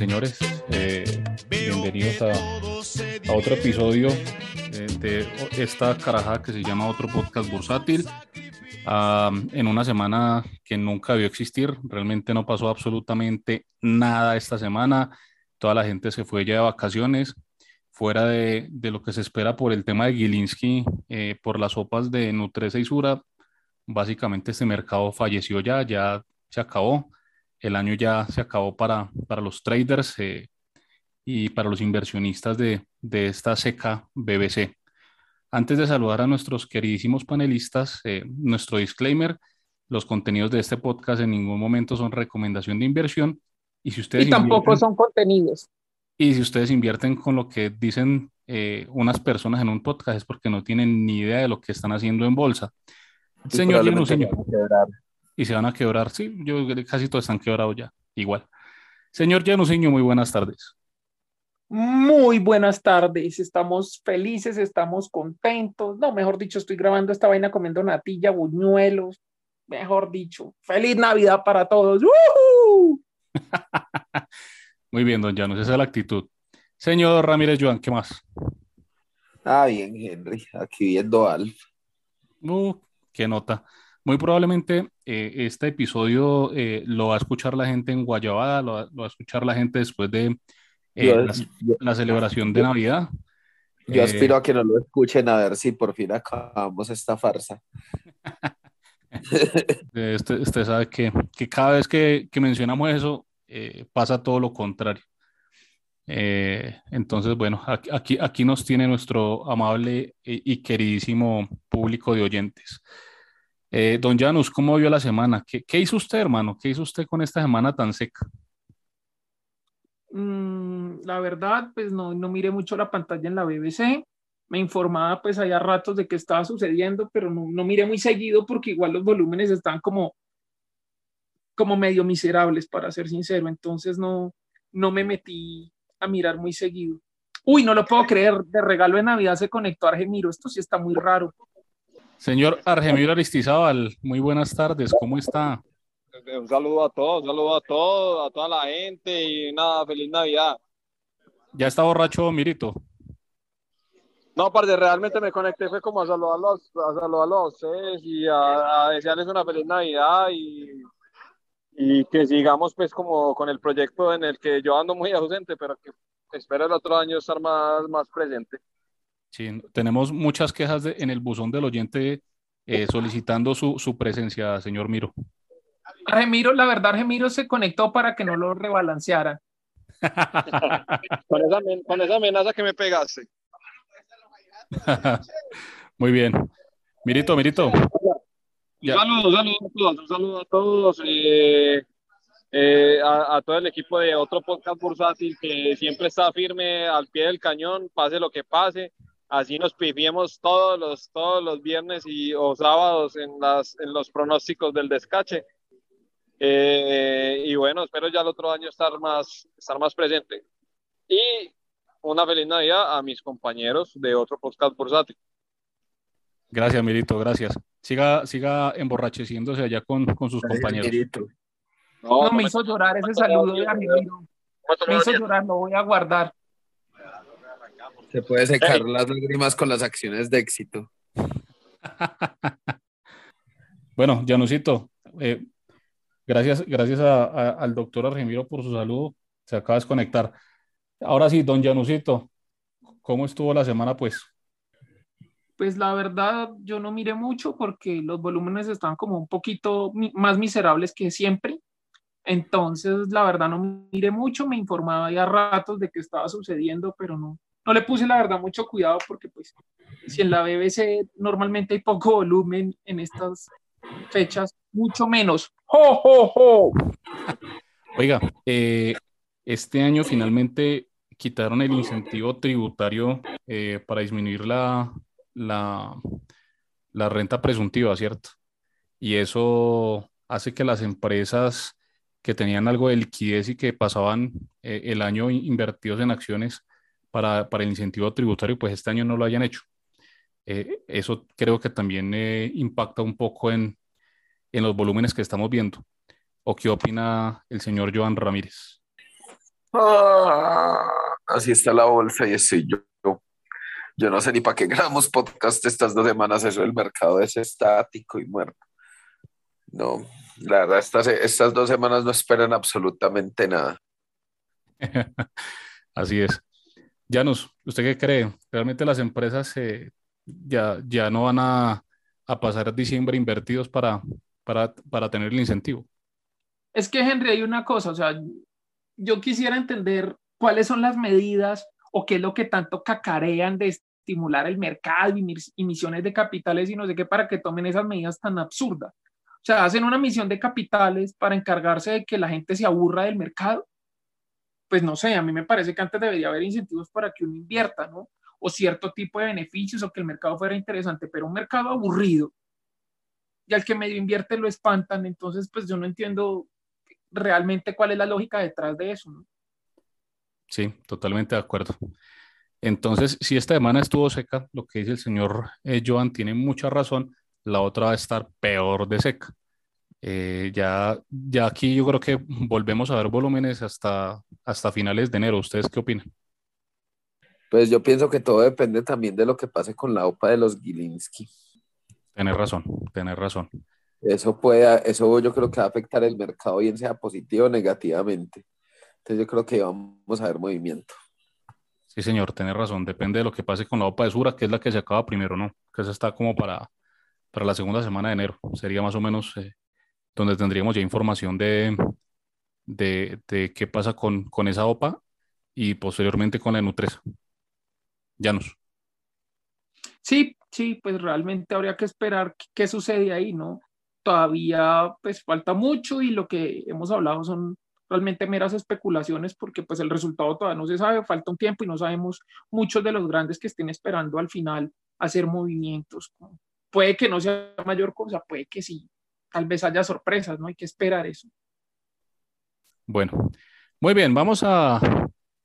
Señores, eh, bienvenidos a, otro episodio eh, de esta carajada que se llama Otro Podcast Bursátil. Uh, en una semana que nunca debió existir, realmente no pasó absolutamente nada esta semana. Toda la gente se fue ya de vacaciones, fuera de, lo que se espera por el tema de Gilinski, eh, por las sopas de Nutresa y. Básicamente este mercado falleció ya, ya se acabó el año ya se acabó para, para los traders eh, y para los inversionistas de, de, esta seca BBC. Antes de saludar a nuestros queridísimos panelistas, eh, nuestro disclaimer, los contenidos de este podcast en ningún momento son recomendación de inversión. Y, si ustedes y tampoco son contenidos. Y si ustedes invierten con lo que dicen eh, unas personas en un podcast es porque no tienen ni idea de lo que están haciendo en bolsa. Señor señor y se van a quebrar. Sí, yo casi todos están quebrados ya, igual. Señor Januseño, muy buenas tardes. Muy buenas tardes, estamos felices, estamos contentos. No, mejor dicho, estoy grabando esta vaina comiendo natilla, buñuelos. Mejor dicho, feliz Navidad para todos. Muy bien, don Janus, esa es la actitud. Señor Ramírez Joan, ¿qué más? Ah, bien, Henry, aquí viendo Alf. Uh, qué nota. Muy probablemente eh, este episodio eh, lo va a escuchar la gente en Guayabada, lo va, a escuchar la gente después de eh, Yo- la, yo- la celebración de Navidad. Yo Eh, aspiro a que no lo escuchen a ver si por fin acabamos esta farsa. Eh, Usted, sabe que, que cada vez que, que mencionamos eso, eh, pasa todo lo contrario. Eh, entonces, bueno, aquí, aquí, aquí nos tiene nuestro amable y queridísimo público de oyentes. Eh, don Janus, ¿cómo vio la semana? ¿Qué, qué hizo usted, hermano? ¿Qué hizo usted con esta semana tan seca? Mm, la verdad, pues no, no miré mucho la pantalla en la BBC. Me informaba pues allá ratos de qué estaba sucediendo, pero no, no miré muy seguido porque igual los volúmenes están como, como medio miserables, para ser sincero. Entonces no, no me metí a mirar muy seguido. Uy, no lo puedo creer. De regalo de Navidad se conectó Argemiro. Esto sí está muy raro. Señor Argemiro Aristizábal, muy buenas tardes, ¿cómo está? Un saludo a todos, un saludo a todos, a toda la gente y nada, feliz Navidad. ¿Ya está borracho, Mirito? No, parce, realmente me conecté, fue como a saludarlos, a saludarlos a ustedes y a, a desearles una feliz Navidad y, y que sigamos pues como con el proyecto en el que yo ando muy ausente, pero que espero el otro año estar más, más presente. Sí, tenemos muchas quejas de- en el buzón del oyente eh, solicitando su, su presencia, señor Miro. Argemiro, la verdad, Argemiro se conectó para que no lo rebalancearan. Con esa, con esa amenaza que me pegaste. Muy bien. Mirito, Mirito. Un Ya. saludo, un saludo a todos, un saludo a todos, eh, eh, a, a todo el equipo de otro podcast bursátil que siempre está firme al pie del cañón, pase lo que pase. Así nos pifiemos todos los, todos los viernes y, o sábados en, las, en los pronósticos del descache. Eh, y bueno, espero ya el otro año estar más, estar más presente. Y una feliz Navidad a mis compañeros de otro podcast bursátil. Gracias, Mirito, gracias. Siga, siga emborracheciéndose allá con, con sus compañeros. Mirito. No, No, me me- hizo llorar ese saludo de Argemiro. Me hizo llorar, lo voy a guardar. Se puede secar las lágrimas con las acciones de éxito. Bueno, Janusito, eh, gracias, gracias a- a- al doctor Argemiro por su saludo. Se acaba de desconectar. Ahora sí, don Janusito, ¿cómo estuvo la semana, pues? Pues la verdad, yo no miré mucho porque los volúmenes están como un poquito mi- más miserables que siempre. Entonces, la verdad, no miré mucho, me informaba ya a ratos de qué estaba sucediendo, pero no, no le puse la verdad mucho cuidado porque pues si en la BBC normalmente hay poco volumen en estas fechas, mucho menos. ¡Jo, jo, jo! Oiga, eh, este año finalmente quitaron el incentivo tributario eh, para disminuir la, la, la renta presuntiva, ¿cierto? Y eso hace que las empresas que tenían algo de liquidez y que pasaban eh, el año in- invertidos en acciones para, para el incentivo tributario, pues este año no lo hayan hecho. Eh, eso creo que también eh, impacta un poco en, en los volúmenes que estamos viendo. ¿O qué opina el señor Joan Ramírez? Ah, así está la bolsa y estoy yo. Yo no sé ni para qué grabamos podcast estas dos semanas, eso el mercado es estático y muerto. No, la verdad, estas, estas dos semanas no esperan absolutamente nada. Así es. Janus, ¿usted qué cree? ¿Realmente las empresas eh, ya, ya no van a, a pasar diciembre invertidos para, para, para tener el incentivo? Es que, Henry, hay una cosa, o sea, yo quisiera entender cuáles son las medidas o qué es lo que tanto cacarean de estimular el mercado, emisiones de capitales y no sé qué para que tomen esas medidas tan absurdas. O sea, hacen una misión de capitales para encargarse de que la gente se aburra del mercado. Pues no sé, a mí me parece que antes debería haber incentivos para que uno invierta, ¿no? O cierto tipo de beneficios o que el mercado fuera interesante, pero un mercado aburrido y al que medio invierte lo espantan, entonces pues yo no entiendo realmente cuál es la lógica detrás de eso, ¿no? Sí, totalmente de acuerdo. Entonces, si esta semana estuvo seca, lo que dice el señor eh, Joan tiene mucha razón, la otra va a estar peor de seca. Eh, ya, ya aquí yo creo que volvemos a ver volúmenes hasta, hasta finales de enero. ¿Ustedes qué opinan? Pues yo pienso que todo depende también de lo que pase con la OPA de los Gilinski. Tener razón, tener razón. Eso puede, eso yo creo que va a afectar el mercado, bien sea positivo o negativamente. Entonces yo creo que vamos a ver movimiento. Sí, señor, tiene razón. Depende de lo que pase con la OPA de Sura, que es la que se acaba primero, ¿no? Que esa está como para, para la segunda semana de enero. Sería más o menos eh, donde tendríamos ya información de, de, qué pasa con, con esa OPA y posteriormente con la Nutresa. Llanos. Sí, sí, pues realmente habría que esperar qué sucede ahí, ¿no? Todavía pues falta mucho y lo que hemos hablado son realmente meras especulaciones porque pues el resultado todavía no se sabe, falta un tiempo y no sabemos muchos de los grandes que estén esperando al final hacer movimientos. Puede que no sea mayor cosa, puede que sí, tal vez haya sorpresas, ¿no? Hay que esperar eso. Bueno, muy bien, vamos a,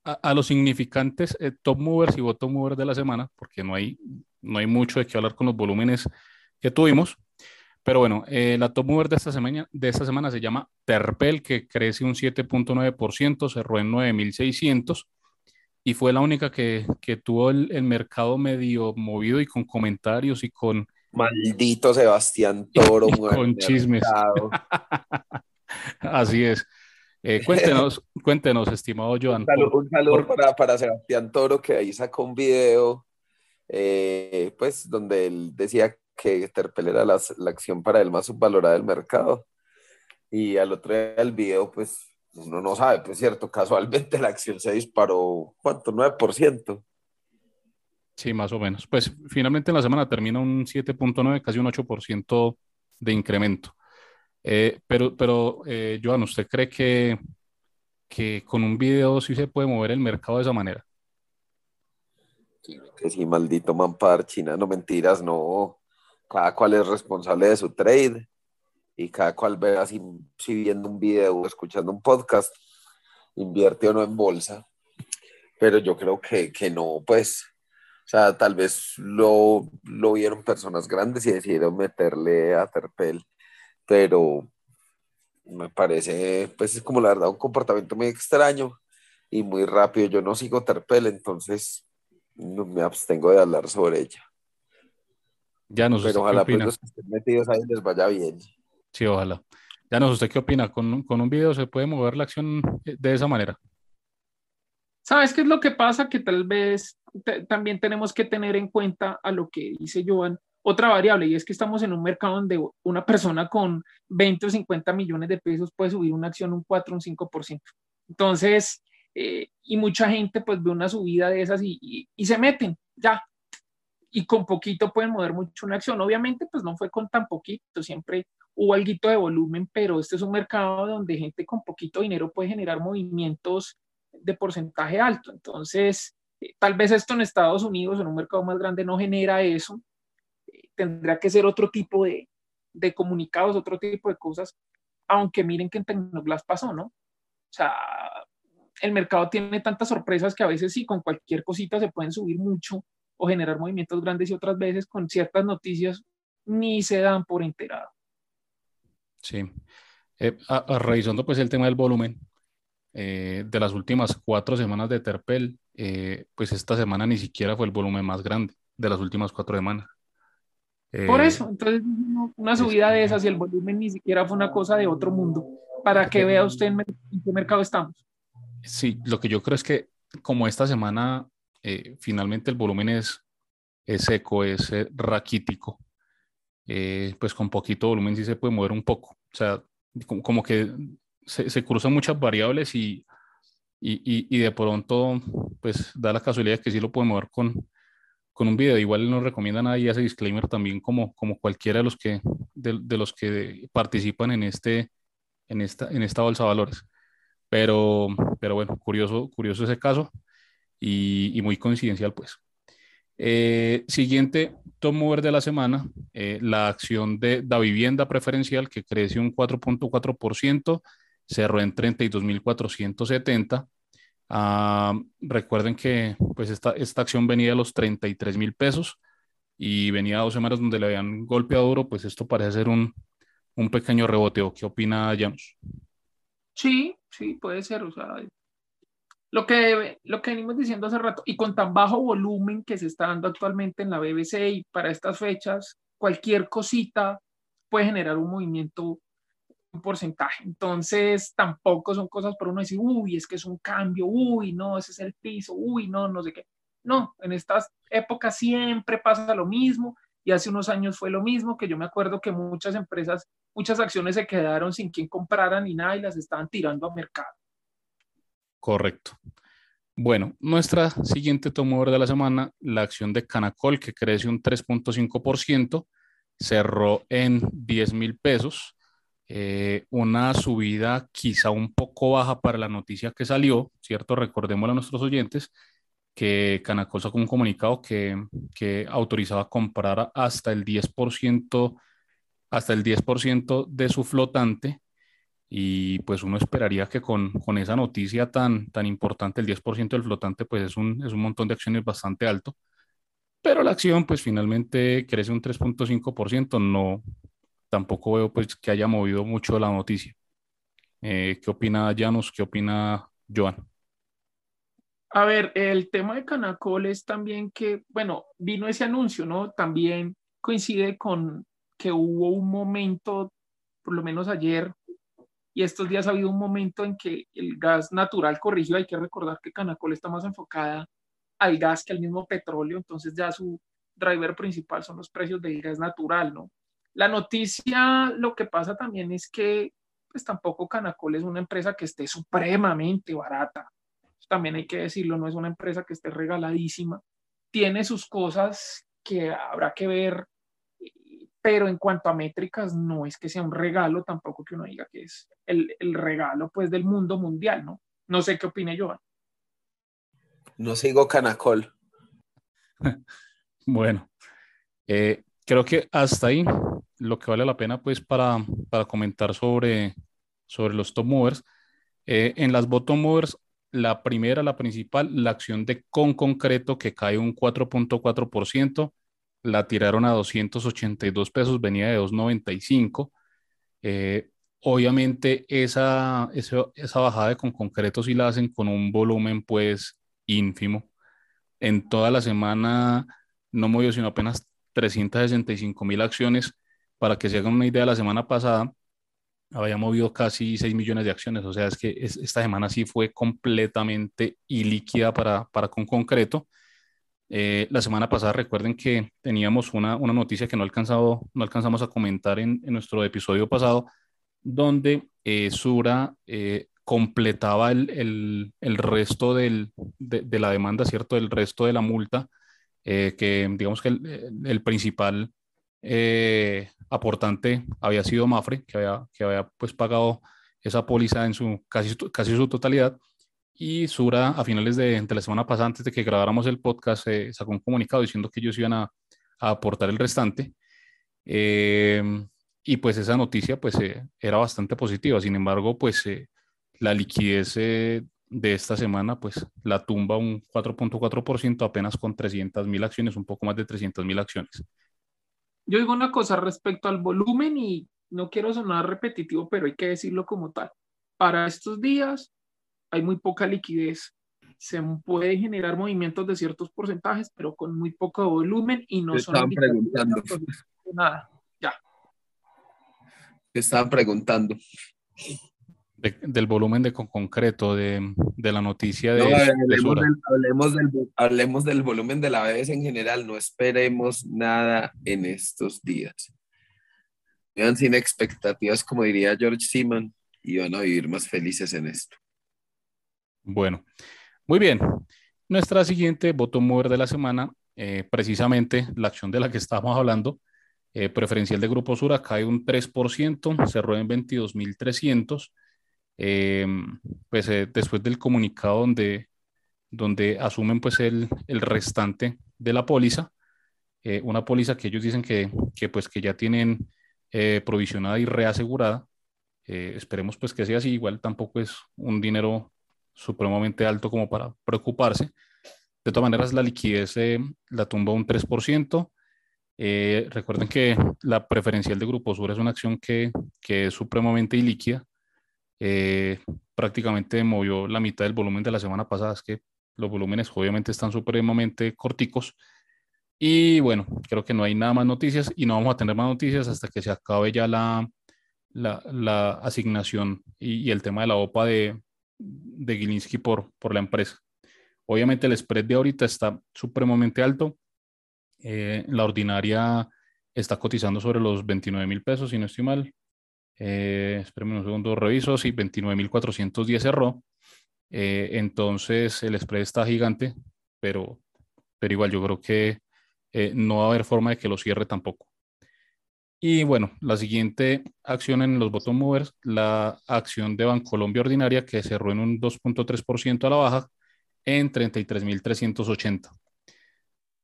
a, los significantes eh, top movers y bottom movers de la semana, porque no hay, no hay mucho de qué hablar con los volúmenes que tuvimos. Pero bueno, eh, la top mover de esta, semana, de esta semana se llama Terpel, que crece un 7.9%, cerró en 9.600 y fue la única que, que tuvo el, mercado medio movido y con comentarios y con... Maldito Sebastián Toro. Con chismes. Así es. Eh, cuéntenos, cuéntenos, estimado Joan. Un saludo, un saludo por... para, para, Sebastián Toro, que ahí sacó un video, eh, pues, donde él decía que Terpel era la, la, acción para él más subvalorada del mercado. Y al otro día del video, pues uno no sabe, pues cierto, casualmente la acción se disparó, ¿cuánto? 9%. Sí, más o menos. Pues finalmente en la semana termina un 7.9, casi un 8% de incremento. Eh, pero, pero eh, Joan, ¿usted cree que, que con un video sí se puede mover el mercado de esa manera? Que sí, maldito mampar, China, no mentiras, no cada cual es responsable de su trade y cada cual vea si, si viendo un video o escuchando un podcast, invierte o no en bolsa. Pero yo creo que, que no, pues, o sea, tal vez lo, lo vieron personas grandes y decidieron meterle a Terpel, pero me parece, pues es como la verdad un comportamiento muy extraño y muy rápido. Yo no sigo Terpel, entonces no me abstengo de hablar sobre ella. Ya nos Pero ojalá pues, los que estén metidos ahí les vaya bien. Sí, ojalá. Ya nos ¿usted qué opina? ¿Con, ¿Con, un video se puede mover la acción de esa manera? ¿Sabes qué es lo que pasa? Que tal vez te, también tenemos que tener en cuenta a lo que dice Joan, otra variable, y es que estamos en un mercado donde una persona con 20 o 50 millones de pesos puede subir una acción un 4 o un 5%. Entonces, eh, y mucha gente pues ve una subida de esas y, y, y se meten, ya, y con poquito pueden mover mucho una acción. Obviamente, pues no fue con tan poquito, siempre hubo algo de volumen, pero este es un mercado donde gente con poquito dinero puede generar movimientos de porcentaje alto. Entonces, eh, tal vez esto en Estados Unidos, en un mercado más grande, no genera eso. Eh, tendrá que ser otro tipo de, de, comunicados, otro tipo de cosas, aunque miren que en Tecnoglass pasó, ¿no? O sea, el mercado tiene tantas sorpresas que a veces sí, con cualquier cosita se pueden subir mucho o generar movimientos grandes y otras veces con ciertas noticias ni se dan por enterado. Sí. Eh, a, revisando pues el tema del volumen, de las últimas cuatro semanas de Terpel, pues esta semana ni siquiera fue el volumen más grande de las últimas cuatro semanas. Por eso, entonces una subida de esas y el volumen ni siquiera fue una cosa de otro mundo, para que vea usted en, qué mercado estamos. Sí, lo que yo creo es que como esta semana finalmente el volumen es, es seco, es raquítico, eh, pues con poquito volumen sí se puede mover un poco. O sea, como, que se, cruzan muchas variables y, y, y, de pronto, pues da la casualidad que sí lo puede mover con, con un video. Igual nos recomienda nadie ese disclaimer también como, como cualquiera de los que, de, de, los que participan en, este, en, esta, en esta bolsa de valores. Pero, pero bueno, curioso, curioso ese caso y, y muy coincidencial pues. Eh, siguiente top mover de la semana, eh, la acción de la vivienda preferencial que creció un 4.4%, cerró en 32.470. Ah, recuerden que pues esta, esta acción venía de los 33 mil pesos y venía dos semanas donde le habían golpeado duro, pues esto parece ser un, un pequeño reboteo. ¿Qué opina James? Sí, sí, puede ser. O sea, lo que, lo que venimos diciendo hace rato, y con tan bajo volumen que se está dando actualmente en la BBC y para estas fechas, cualquier cosita puede generar un movimiento, porcentaje. Entonces, tampoco son cosas por uno decir, uy, es que es un cambio, uy, no, ese es el piso, uy, no, no sé qué. No, en estas épocas siempre pasa lo mismo y hace unos años fue lo mismo, que yo me acuerdo que muchas empresas, muchas acciones se quedaron sin quien comprara ni nada y las estaban tirando a mercado. Correcto. Bueno, nuestra siguiente tomador de la semana, la acción de Canacol, que crece un 3.5%, cerró en 10 mil pesos. Eh, una subida quizá un poco baja para la noticia que salió, ¿cierto? Recordemos a nuestros oyentes que Canacol sacó un comunicado que, que autorizaba comprar hasta el 10%, hasta el 10% de su flotante y pues uno esperaría que con, con, esa noticia tan, tan importante, el 10% del flotante, pues es un, es un montón de acciones bastante alto. Pero la acción pues finalmente crece un 3.5%, no, tampoco veo pues que haya movido mucho la noticia. Eh, ¿Qué opina Janus? ¿Qué opina Joan? A ver, el tema de Canacol es también que, bueno, vino ese anuncio, ¿no? También coincide con que hubo un momento, por lo menos ayer, y estos días ha habido un momento en que el gas natural corrigió. Hay que recordar que Canacol está más enfocada al gas que al mismo petróleo, entonces ya su driver principal son los precios del gas natural, ¿no? La noticia, lo que pasa también es que pues tampoco Canacol es una empresa que esté supremamente barata. También hay que decirlo, no es una empresa que esté regaladísima. Tiene sus cosas que habrá que ver pero en cuanto a métricas no es que sea un regalo tampoco que uno diga que es el, el regalo pues del mundo mundial, ¿no? No sé qué opine Joan. No sigo Canacol. bueno, eh, creo que hasta ahí lo que vale la pena pues para, para comentar sobre, sobre los top movers. Eh, en las bottom movers, la primera, la principal, la acción de con concreto que cae un 4.4% la tiraron a 282 pesos, venía de 295. Eh, obviamente esa, esa, bajada de con concreto sí la hacen con un volumen pues ínfimo. En toda la semana no movió sino apenas 365 mil acciones. Para que se hagan una idea, la semana pasada había movido casi 6 millones de acciones. O sea, es que esta semana sí fue completamente ilíquida para, para con concreto. Eh, la semana pasada recuerden que teníamos una, una noticia que no, alcanzado, no alcanzamos a comentar en, nuestro episodio pasado, donde eh, Sura eh, completaba el, el, el resto del, de, la demanda, ¿cierto? El resto de la multa, que digamos que el principal aportante había sido Mafre, que había, que había pues pagado esa póliza en su casi, casi su totalidad y Sura, a finales de, de, la semana pasada, antes de que grabáramos el podcast, eh, sacó un comunicado diciendo que ellos iban a, aportar el restante. Eh, y pues esa noticia pues eh, era bastante positiva. Sin embargo, pues eh, la liquidez de esta semana pues la tumba un 4.4% apenas con 300 mil acciones, un poco más de 300 mil acciones. Yo digo una cosa respecto al volumen y no quiero sonar repetitivo, pero hay que decirlo como tal. Para estos días, hay muy poca liquidez. Se puede generar movimientos de ciertos porcentajes, pero con muy poco volumen y no son preguntando. nada. Ya. Te estaban preguntando. Del volumen de concreto de, de, la noticia de, hablemos, del, hablemos, del, hablemos, del, volumen de la BBS en general, no esperemos nada en estos días. Vean sin expectativas, como diría George Simon, y van a vivir más felices en esto. Bueno, muy bien. Nuestra siguiente voto mover de la semana, eh, precisamente la acción de la que estábamos hablando, eh, preferencial de Grupo Sura cae un 3%, cerró en 22.300. Eh, pues después del comunicado donde, donde asumen pues el, el restante de la póliza, una póliza que ellos dicen que, que, pues que ya tienen provisionada y reasegurada. esperemos pues que sea así, igual tampoco es un dinero supremamente alto como para preocuparse. De todas maneras, la liquidez la tumba un 3%. Eh, recuerden que la preferencial de Grupo Sur es una acción que, que es supremamente ilíquida. Eh, prácticamente movió la mitad del volumen de la semana pasada. Es que los volúmenes obviamente están supremamente corticos. Y bueno, creo que no hay nada más noticias y no vamos a tener más noticias hasta que se acabe ya la, la, asignación y, y, el tema de la OPA de, de Gilinski por, por la empresa. Obviamente el spread de ahorita está supremamente alto. Eh, la ordinaria está cotizando sobre los 29 mil pesos, si no estoy mal. Eh, espérenme un segundo, reviso. Sí, 29 mil 410 cerró. Eh, entonces el spread está gigante, pero, pero igual yo creo que eh, no va a haber forma de que lo cierre tampoco. Y bueno, la siguiente acción en los bottom movers, la acción de Bancolombia ordinaria que cerró en un 2.3% a la baja en 33.380.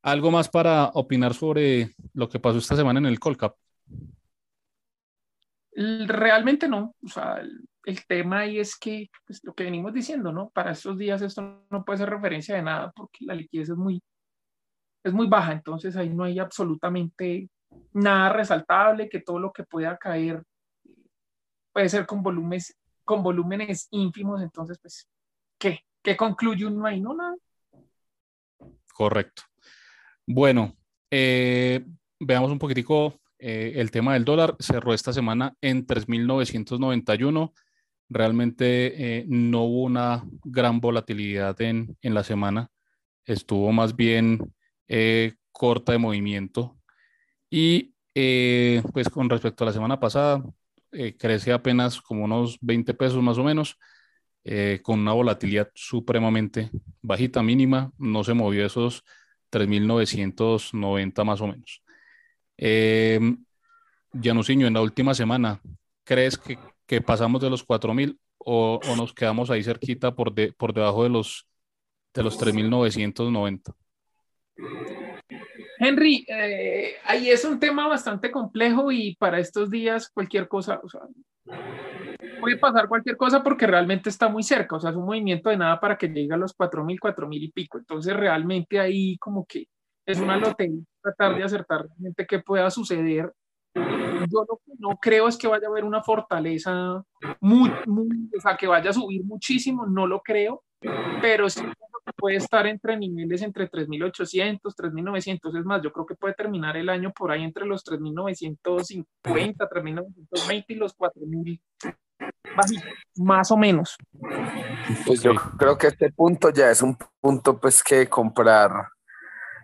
¿Algo más para opinar sobre lo que pasó esta semana en el Colcap? Realmente no. O sea, el, tema ahí es que, pues, lo que venimos diciendo, ¿no? Para estos días esto no puede ser referencia de nada porque la liquidez es muy, es muy baja. Entonces ahí no hay absolutamente nada resaltable, que todo lo que pueda caer puede ser con volúmenes, con volúmenes ínfimos, entonces, pues, ¿qué? ¿Qué concluye uno ahí? No, nada. Correcto. Bueno, eh, veamos un poquitico eh, el tema del dólar. Cerró esta semana en 3.991. Realmente eh, no hubo una gran volatilidad en, en la semana. Estuvo más bien corta de movimiento. Y eh, pues con respecto a la semana pasada, eh, crece apenas como unos 20 pesos más o menos, eh, con una volatilidad supremamente bajita, mínima, no se movió esos 3.990 más o menos. Eh, en la última semana, ¿crees que, que pasamos de los 4.000 o, o nos quedamos ahí cerquita por, de, por debajo de los, de los 3.990? Henry, eh, ahí es un tema bastante complejo y para estos días cualquier cosa, o sea, puede pasar cualquier cosa porque realmente está muy cerca, o sea, es un movimiento de nada para que llegue a los 4.000, 4.000 y pico. Entonces, realmente ahí como que es una lotería tratar de acertar realmente qué pueda suceder. Yo lo que no creo es que vaya a haber una fortaleza muy, muy, o sea, que vaya a subir muchísimo, no lo creo, pero sí puede estar entre niveles entre 3.800, 3.900. Es más, yo creo que puede terminar el año por ahí entre los 3.950, 3.920 y los 4.000. Más o menos. Pues yo creo que este punto ya es un punto pues que comprar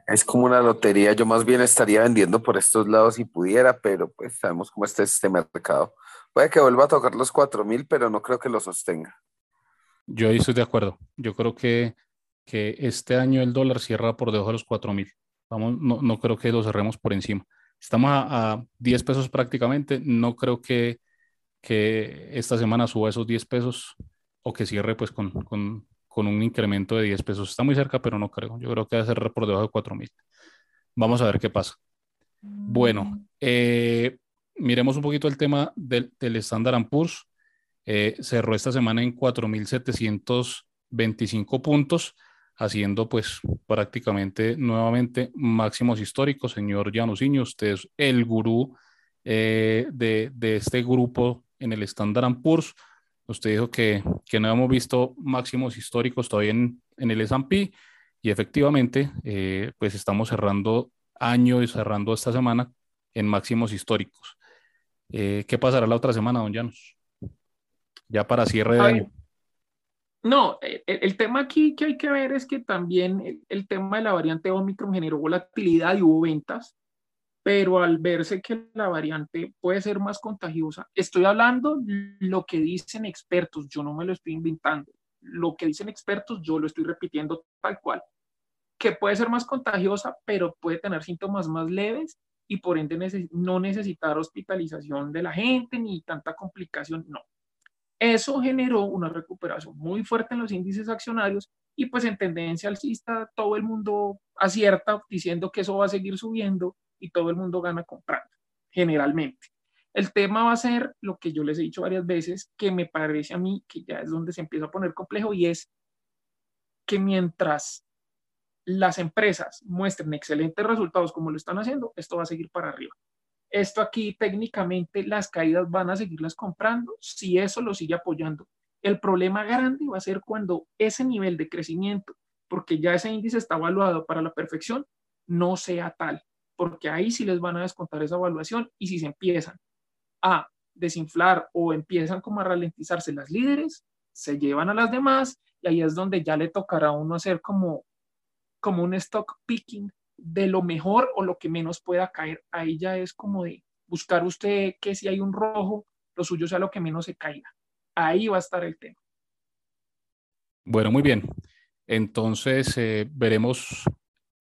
es como una lotería. Yo más bien estaría vendiendo por estos lados si pudiera, pero pues sabemos cómo está este mercado. Puede que vuelva a tocar los 4.000, pero no creo que lo sostenga. Yo ahí estoy de acuerdo. Yo creo que que este año el dólar cierra por debajo de los 4 mil. Vamos, no, no, creo que lo cerremos por encima. Estamos a, a 10 pesos prácticamente. No creo que, que, esta semana suba esos 10 pesos o que cierre pues con, con, con, un incremento de 10 pesos. Está muy cerca, pero no creo. Yo creo que va a cerrar por debajo de 4 mil. Vamos a ver qué pasa. Bueno, eh, miremos un poquito el tema del, del Standard Poor's. Eh, cerró esta semana en 4.725 puntos haciendo pues prácticamente nuevamente máximos históricos. Señor Janusinho, usted es el gurú eh, de, de, este grupo en el Standard Poor's. Usted dijo que, que no hemos visto máximos históricos todavía en, en el S&P y efectivamente, eh, pues estamos cerrando año y cerrando esta semana en máximos históricos. Eh, ¿Qué pasará la otra semana, don Llanos? Ya para cierre de año. No, el, tema aquí que hay que ver es que también el, tema de la variante Omicron generó volatilidad y hubo ventas, pero al verse que la variante puede ser más contagiosa, estoy hablando lo que dicen expertos, yo no me lo estoy inventando, lo que dicen expertos yo lo estoy repitiendo tal cual, que puede ser más contagiosa, pero puede tener síntomas más leves y por ende no necesitar hospitalización de la gente ni tanta complicación, no. Eso generó una recuperación muy fuerte en los índices accionarios y pues en tendencia alcista todo el mundo acierta diciendo que eso va a seguir subiendo y todo el mundo gana comprando, generalmente. El tema va a ser lo que yo les he dicho varias veces, que me parece a mí que ya es donde se empieza a poner complejo y es que mientras las empresas muestren excelentes resultados como lo están haciendo, esto va a seguir para arriba. Esto aquí técnicamente las caídas van a seguirlas comprando si eso lo sigue apoyando. El problema grande va a ser cuando ese nivel de crecimiento, porque ya ese índice está evaluado para la perfección, no sea tal, porque ahí sí les van a descontar esa evaluación y si se empiezan a desinflar o empiezan como a ralentizarse las líderes, se llevan a las demás y ahí es donde ya le tocará a uno hacer como, como un stock picking de lo mejor o lo que menos pueda caer. Ahí ya es como de buscar usted que si hay un rojo, lo suyo sea lo que menos se caiga. Ahí va a estar el tema. Bueno, muy bien. Entonces eh, veremos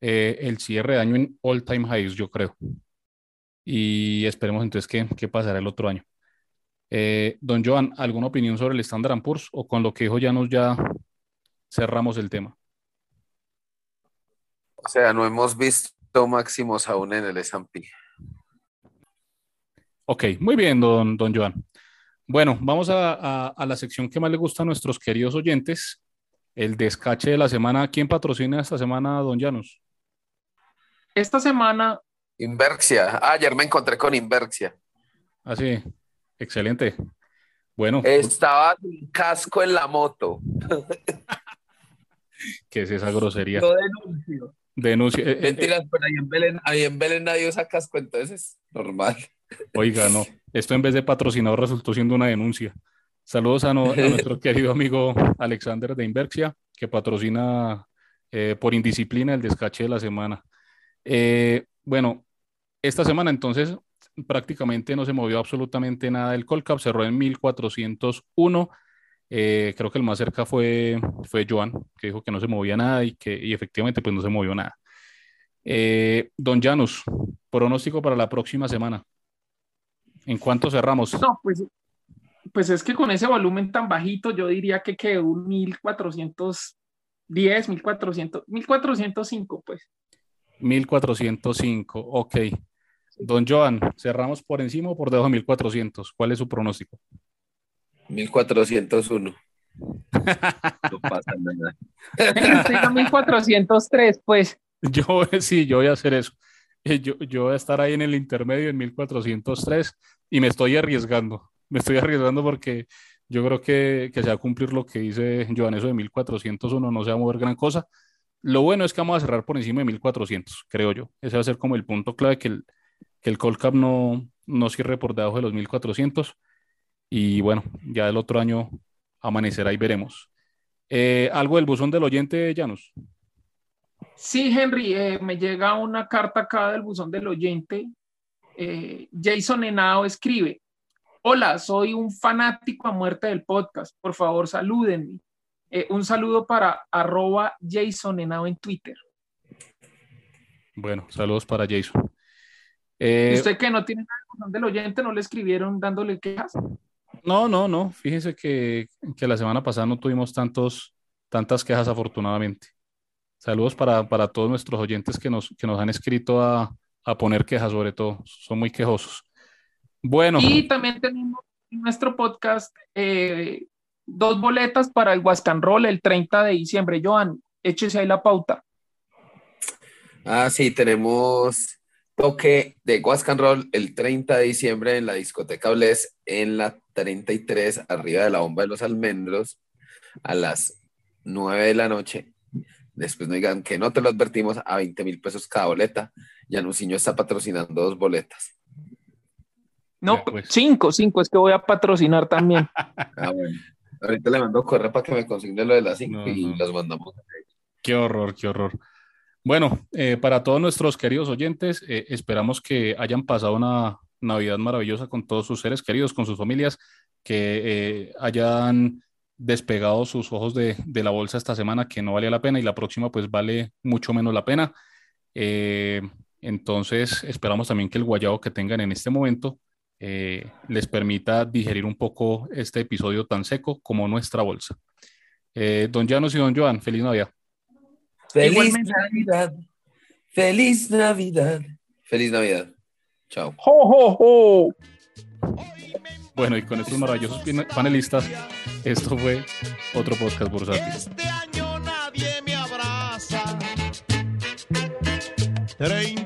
eh, el cierre de año en all time highs, yo creo. Y esperemos entonces qué, qué pasará el otro año. Eh, don Joan, ¿alguna opinión sobre el Standard Poor's o con lo que dijo nos ya cerramos el tema? O sea, no hemos visto máximos aún en el S&P. Ok, muy bien, don, don Joan. Bueno, vamos a, la sección que más le gusta a nuestros queridos oyentes, el descache de la semana. ¿Quién patrocina esta semana, don Llanos? Esta semana. Inversia. Ah, ayer me encontré con Inversia. Ah, sí. Excelente. Bueno. Estaba un casco en la moto. ¿Qué es esa grosería? Lo denuncio. Denuncia. Eh, eh, Mentiras, pero ahí en Belén, ahí en Belén nadie usa casco, entonces normal. Oiga, no. Esto en vez de patrocinador resultó siendo una denuncia. Saludos a, nuestro querido amigo Alexander de Inversia, que patrocina eh, por indisciplina el descache de la semana. Bueno, esta semana entonces prácticamente no se movió absolutamente nada. El Colcap cerró en 1401. Eh, creo que el más cerca fue, fue Joan, que dijo que no se movía nada y que y efectivamente pues no se movió nada. Eh, don Janus, pronóstico para la próxima semana. ¿En cuánto cerramos? No, pues, pues es que con ese volumen tan bajito yo diría que quedó un 1410, 1400, 1405 pues. 1405, ok. Don Joan, ¿cerramos por encima o por debajo de 1400? ¿Cuál es su pronóstico? 1401. no pasa nada. 1403, pues. Yo sí, yo voy a hacer eso. Eh, yo, yo voy a estar ahí en el intermedio en 1403 y me estoy arriesgando. Me estoy arriesgando porque yo creo que, que se va a cumplir lo que dice Joan, eso de 1401 no se va a mover gran cosa. Lo bueno es que vamos a cerrar por encima de 1400, creo yo. Ese va a ser como el punto clave que el, que el Cap no, no cierre por debajo de los 1400 y bueno, ya el otro año amanecerá y veremos. Eh, ¿Algo del buzón del oyente, Janus? Sí, Henry, eh, me llega una carta acá del buzón del oyente. Eh, Jason Henao escribe, hola, soy un fanático a muerte del podcast, por favor salúdenme. Un saludo para arroba Jason Henao en Twitter. Bueno, saludos para Jason. ¿Usted que no tiene nada del oyente? ¿No le escribieron dándole quejas? No, no, no. Fíjense que, la semana pasada no tuvimos tantos, tantas quejas, afortunadamente. Saludos para, todos nuestros oyentes que nos, que nos han escrito a, poner quejas, sobre todo. Son muy quejosos. Bueno. Y también tenemos en nuestro podcast eh, dos boletas para el Huascan Roll el 30 de diciembre. Joan, échese ahí la pauta. Ah, sí, tenemos toque de Roll el 30 de diciembre en la discoteca Bles en la 33, arriba de la bomba de los almendros, a las 9 de la noche. Después no digan que no te lo advertimos a 20 mil pesos cada boleta. Yanuciño está patrocinando dos boletas. No, pues. cinco, cinco, es que voy a patrocinar también. ah, bueno. Ahorita le mando correo para que me consigne lo de las cinco y las mandamos. Qué horror, qué horror. Bueno, eh, para todos nuestros queridos oyentes, eh, esperamos que hayan pasado una Navidad maravillosa con todos sus seres queridos, con sus familias, que eh, hayan despegado sus ojos de, de, la bolsa esta semana, que no valía la pena, y la próxima pues vale mucho menos la pena. entonces, esperamos también que el guayabo que tengan en este momento eh, les permita digerir un poco este episodio tan seco como nuestra bolsa. Eh, don Janos y don Joan, feliz Navidad. Feliz Navidad. Feliz Navidad. Feliz Navidad. Chao. Bueno, y con estos maravillosos panelistas, esto fue otro podcast bursátil. Este año nadie me abraza. 31 de diciembre